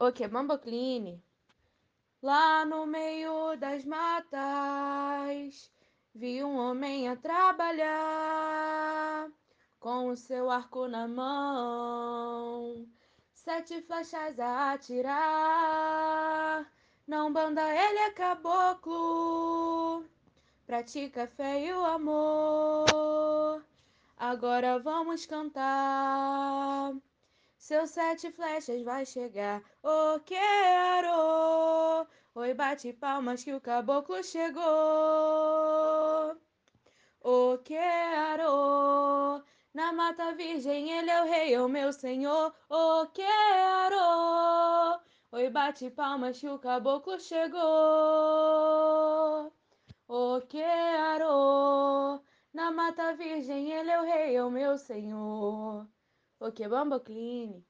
O que? Lá no meio das matas, vi um homem a trabalhar, com o seu arco na mão, sete flechas a atirar. Não banda, ele é caboclo, pratica fé e o amor. Agora vamos cantar. Seus sete flechas vai chegar, o quero. Oi, bate palmas que o caboclo chegou. O quero. Na mata virgem ele é o rei, o meu senhor. O quero. Oi, bate palmas que o caboclo chegou. O quero. Na mata virgem ele é o rei, o meu senhor. O que Bambocline?